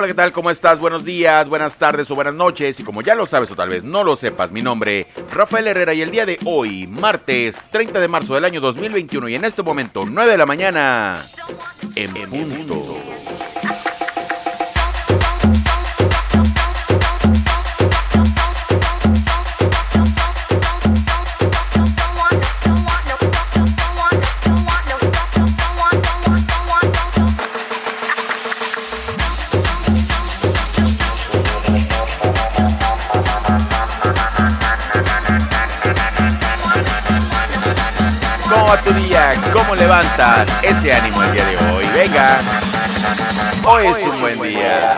Hola, ¿qué tal? ¿Cómo estás? Buenos días, buenas tardes o buenas noches. Y como ya lo sabes o tal vez no lo sepas, mi nombre Rafael Herrera y el día de hoy, martes 30 de marzo del año 2021 y en este momento 9 de la mañana, en punto. ¿Cómo va tu día? ¿Cómo levantas ese ánimo el día de hoy? Venga, hoy es un buen día.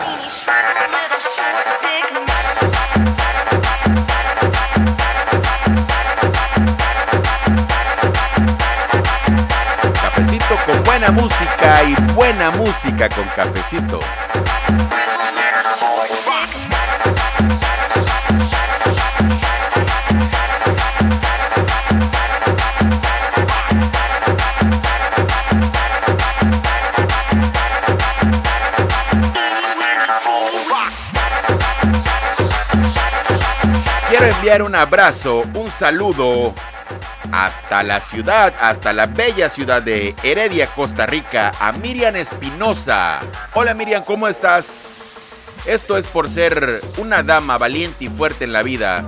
Cafecito con buena música y buena música con cafecito. Quiero enviar un abrazo, un saludo hasta la ciudad, hasta la bella ciudad de Heredia, Costa Rica, a Miriam Espinosa. Hola Miriam, ¿cómo estás? Esto es por ser una dama valiente y fuerte en la vida.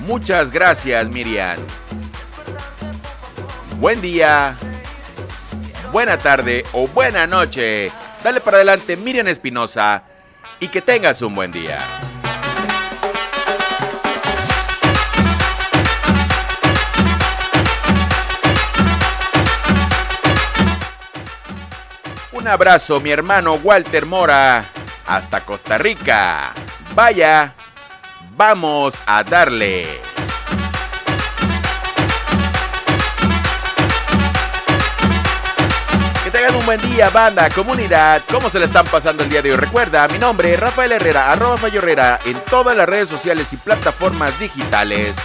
Muchas gracias Miriam. Buen día, buena tarde o buena noche. Dale para adelante Miriam Espinosa y que tengas un buen día. Abrazo, mi hermano Walter Mora, hasta Costa Rica. Vaya, vamos a darle. Que tengan un buen día, banda, comunidad. ¿Cómo se le están pasando el día de hoy? Recuerda, mi nombre es Rafael Herrera, arroba Herrera, en todas las redes sociales y plataformas digitales.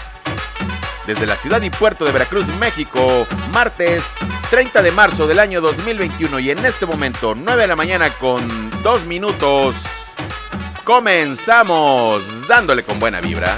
Desde la ciudad y puerto de Veracruz, México, martes 30 de marzo del año 2021 y en este momento 9 de la mañana con 2 minutos. Comenzamos dándole con buena vibra.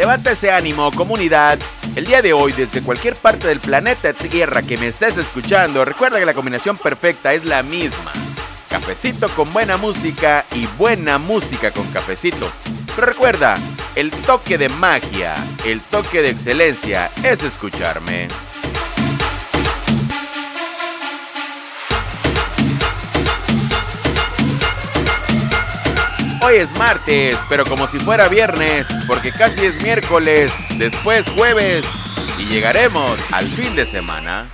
Levanta ese ánimo, comunidad. El día de hoy, desde cualquier parte del planeta Tierra que me estés escuchando, recuerda que la combinación perfecta es la misma. Cafecito con buena música y buena música con cafecito. Pero recuerda, el toque de magia, el toque de excelencia es escucharme. Hoy es martes, pero como si fuera viernes, porque casi es miércoles, después jueves y llegaremos al fin de semana.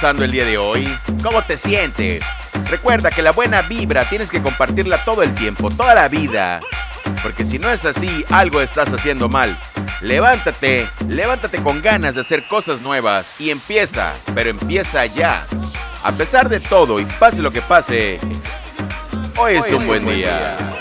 Pasando el día de hoy? ¿Cómo te sientes? Recuerda que la buena vibra tienes que compartirla todo el tiempo, toda la vida. Porque si no es así, algo estás haciendo mal. Levántate, levántate con ganas de hacer cosas nuevas y empieza, pero empieza ya. A pesar de todo y pase lo que pase, hoy es un buen día.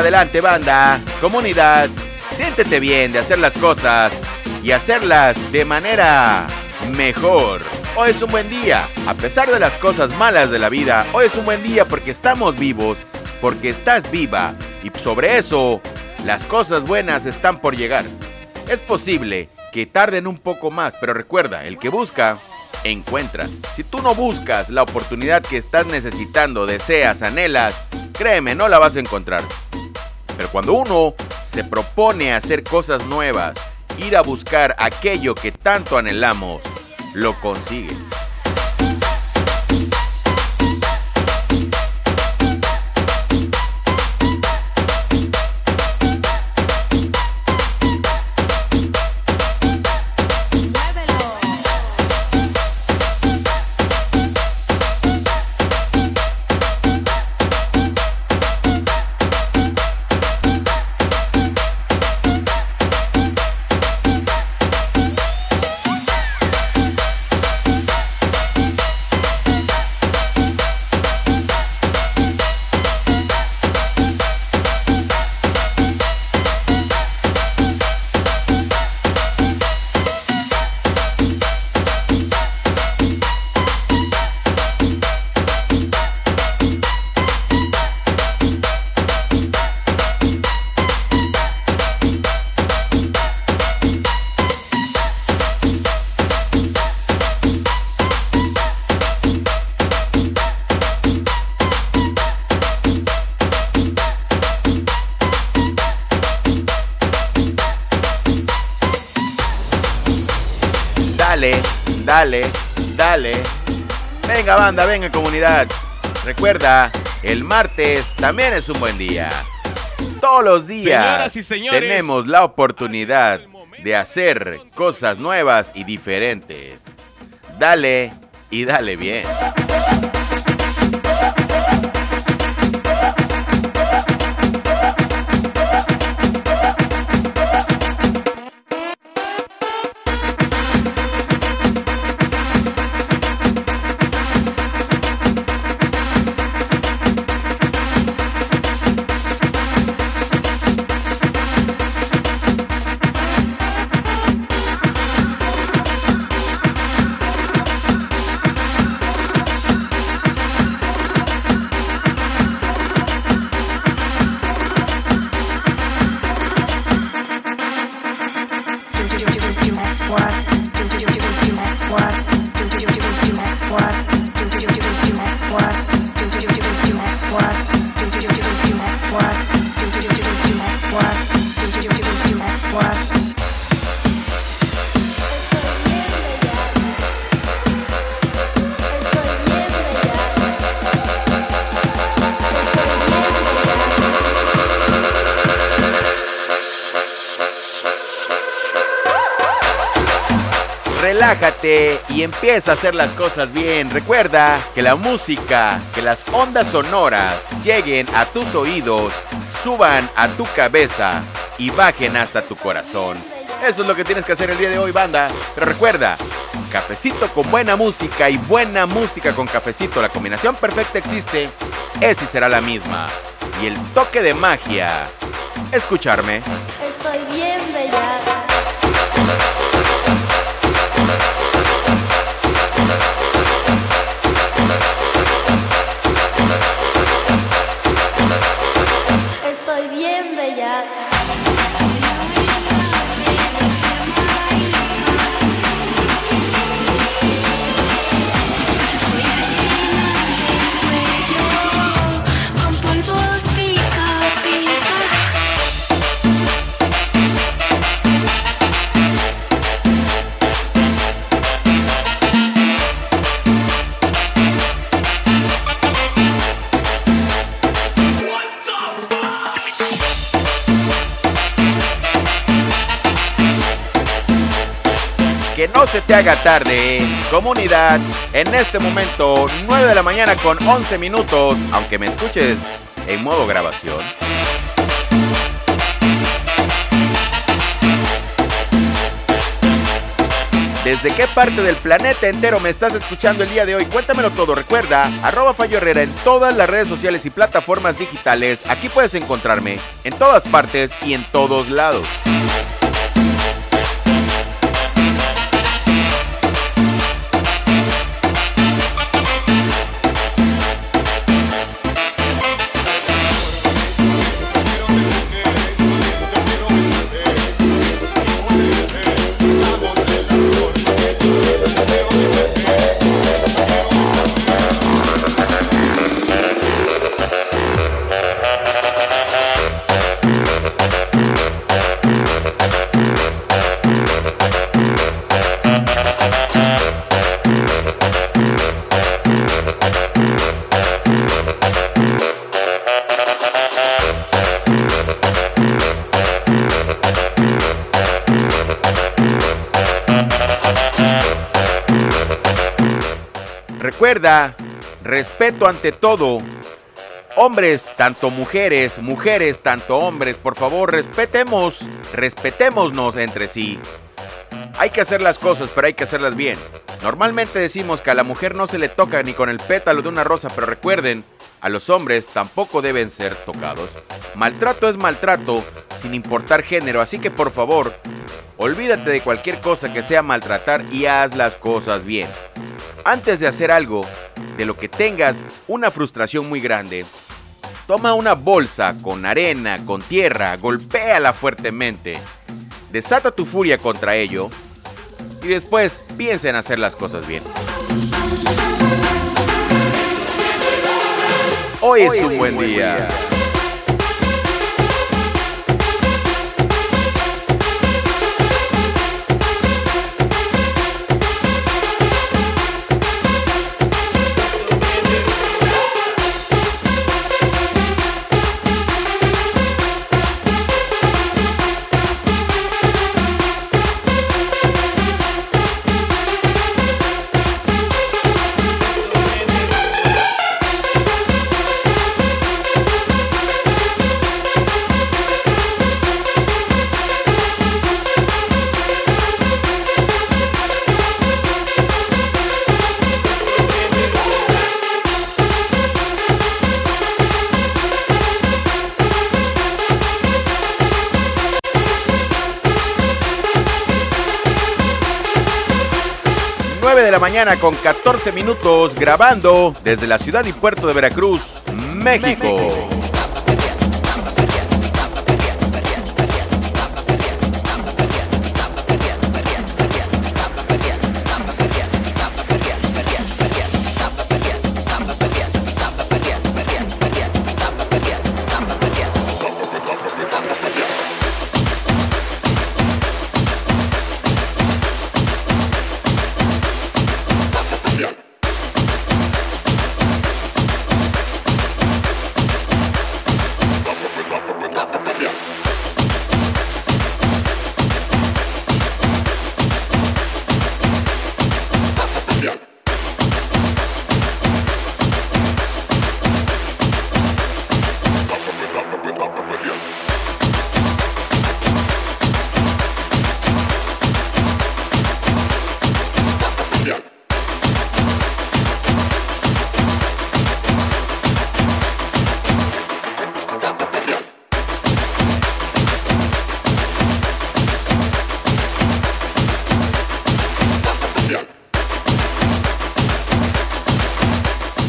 Adelante, banda, comunidad. Siéntete bien de hacer las cosas y hacerlas de manera mejor. Hoy es un buen día. A pesar de las cosas malas de la vida, hoy es un buen día porque estamos vivos, porque estás viva. Y sobre eso, las cosas buenas están por llegar. Es posible que tarden un poco más, pero recuerda, el que busca, encuentra. Si tú no buscas la oportunidad que estás necesitando, deseas, anhelas, créeme, no la vas a encontrar. Pero cuando uno se propone hacer cosas nuevas, ir a buscar aquello que tanto anhelamos, lo consigue. Dale, dale. Venga banda, venga comunidad. Recuerda, el martes también es un buen día. Todos los días Señoras y señores, tenemos la oportunidad de hacer cosas nuevas y diferentes. Dale y dale bien. Y empieza a hacer las cosas bien. Recuerda que la música, que las ondas sonoras lleguen a tus oídos, suban a tu cabeza y bajen hasta tu corazón. Eso es lo que tienes que hacer el día de hoy, banda. Pero recuerda, cafecito con buena música y buena música con cafecito, la combinación perfecta existe, esa será la misma. y el toque de magia. Escucharme. Estoy bien Haga tarde, comunidad. En este momento, 9 de la mañana con 11 minutos, aunque me escuches en modo grabación. ¿Desde qué parte del planeta entero me estás escuchando el día de hoy? Cuéntamelo todo. Recuerda, arroba Fallo Herrera en todas las redes sociales y plataformas digitales. Aquí puedes encontrarme en todas partes y en todos lados. Respeto ante todo. Hombres, tanto mujeres, mujeres, tanto hombres, por favor, respetemos, respetémonos entre sí. Hay que hacer las cosas, pero hay que hacerlas bien. Normalmente decimos que a la mujer no se le toca ni con el pétalo de una rosa, pero recuerden, a los hombres tampoco deben ser tocados. Maltrato es maltrato, sin importar género, así que por favor, olvídate de cualquier cosa que sea maltratar y haz las cosas bien. Antes de hacer algo de lo que tengas una frustración muy grande, toma una bolsa con arena, con tierra, golpéala fuertemente, desata tu furia contra ello y después piensa en hacer las cosas bien. Hoy es un buen día. De la mañana con 14 minutos grabando desde la ciudad y puerto de Veracruz, México.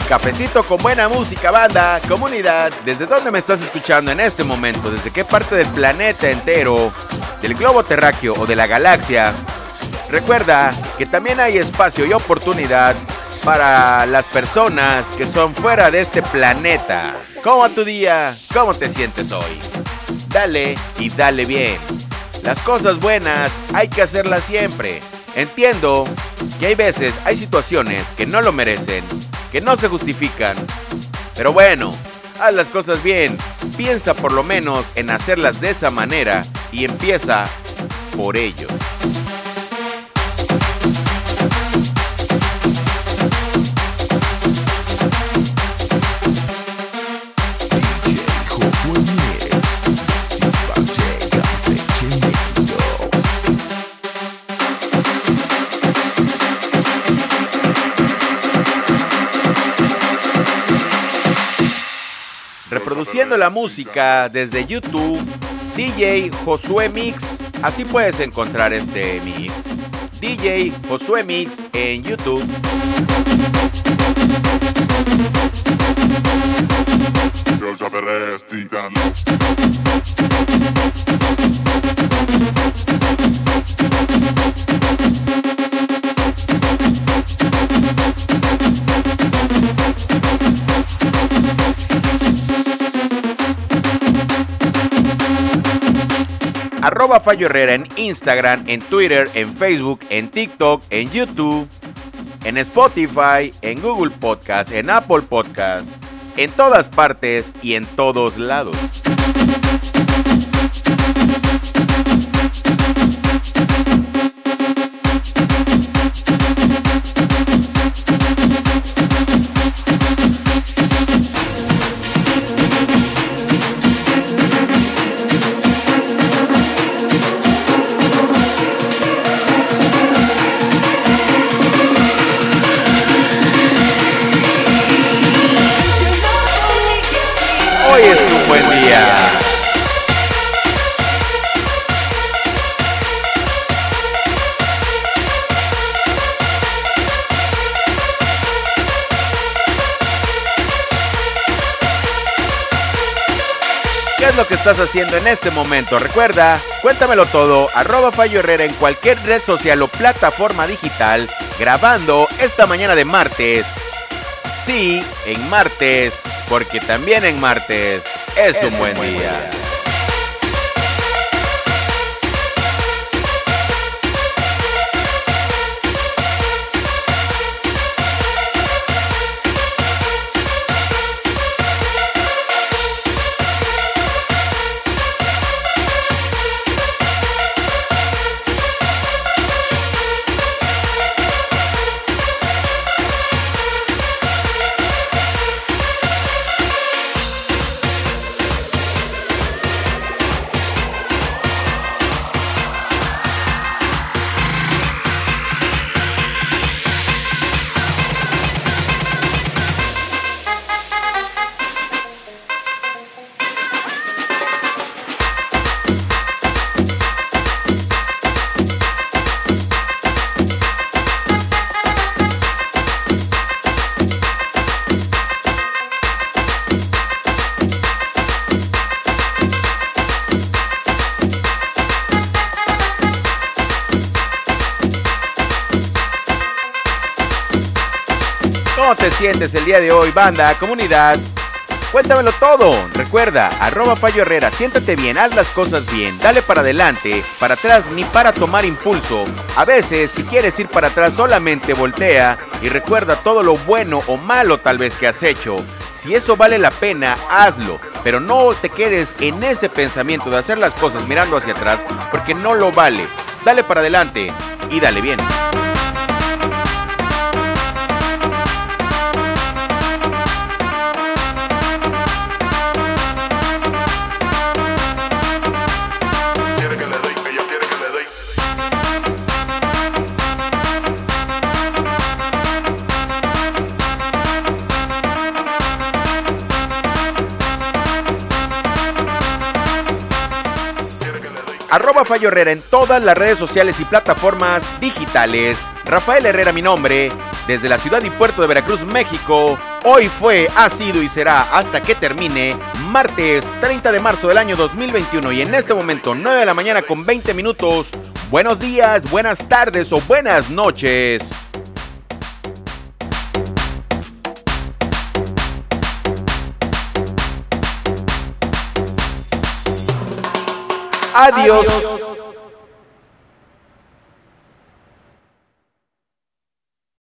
Cafecito con buena música, banda, comunidad. ¿Desde dónde me estás escuchando en este momento? ¿Desde qué parte del planeta entero? ¿Del globo terráqueo o de la galaxia? Recuerda que también hay espacio y oportunidad para las personas que son fuera de este planeta. ¿Cómo a tu día? ¿Cómo te sientes hoy? Dale y dale bien. Las cosas buenas hay que hacerlas siempre. Entiendo que hay veces, hay situaciones que no lo merecen, que no se justifican. Pero bueno, haz las cosas bien. Piensa por lo menos en hacerlas de esa manera y empieza por ello. Reproduciendo la música desde YouTube, DJ Josué Mix. Así puedes encontrar este mix. DJ Josué Mix en YouTube. Arroba Fallo Herrera en Instagram, en Twitter, en Facebook, en TikTok, en YouTube, en Spotify, en Google Podcast, en Apple Podcast, en todas partes y en todos lados. Estás haciendo en este momento? Recuerda, cuéntamelo todo, arroba Fallo Herrera en cualquier red social o plataforma digital, grabando esta mañana de martes. Sí, en martes, porque también en martes es, un buen día. ¿Cómo te sientes el día de hoy, banda, comunidad? Cuéntamelo todo. Recuerda, arroba Fallo Herrera, siéntate bien, haz las cosas bien, dale para adelante, para atrás ni para tomar impulso. A veces, si quieres ir para atrás, solamente voltea y recuerda todo lo bueno o malo tal vez que has hecho. Si eso vale la pena, hazlo, pero no te quedes en ese pensamiento de hacer las cosas mirando hacia atrás, porque no lo vale. Dale para adelante y dale bien. Arroba Fallo Herrera en todas las redes sociales y plataformas digitales. Rafael Herrera mi nombre, desde la ciudad y puerto de Veracruz, México. Hoy fue, ha sido y será hasta que termine martes 30 de marzo del año 2021 y en este momento 9 de la mañana con 20 minutos. Buenos días, buenas tardes o buenas noches. Adiós.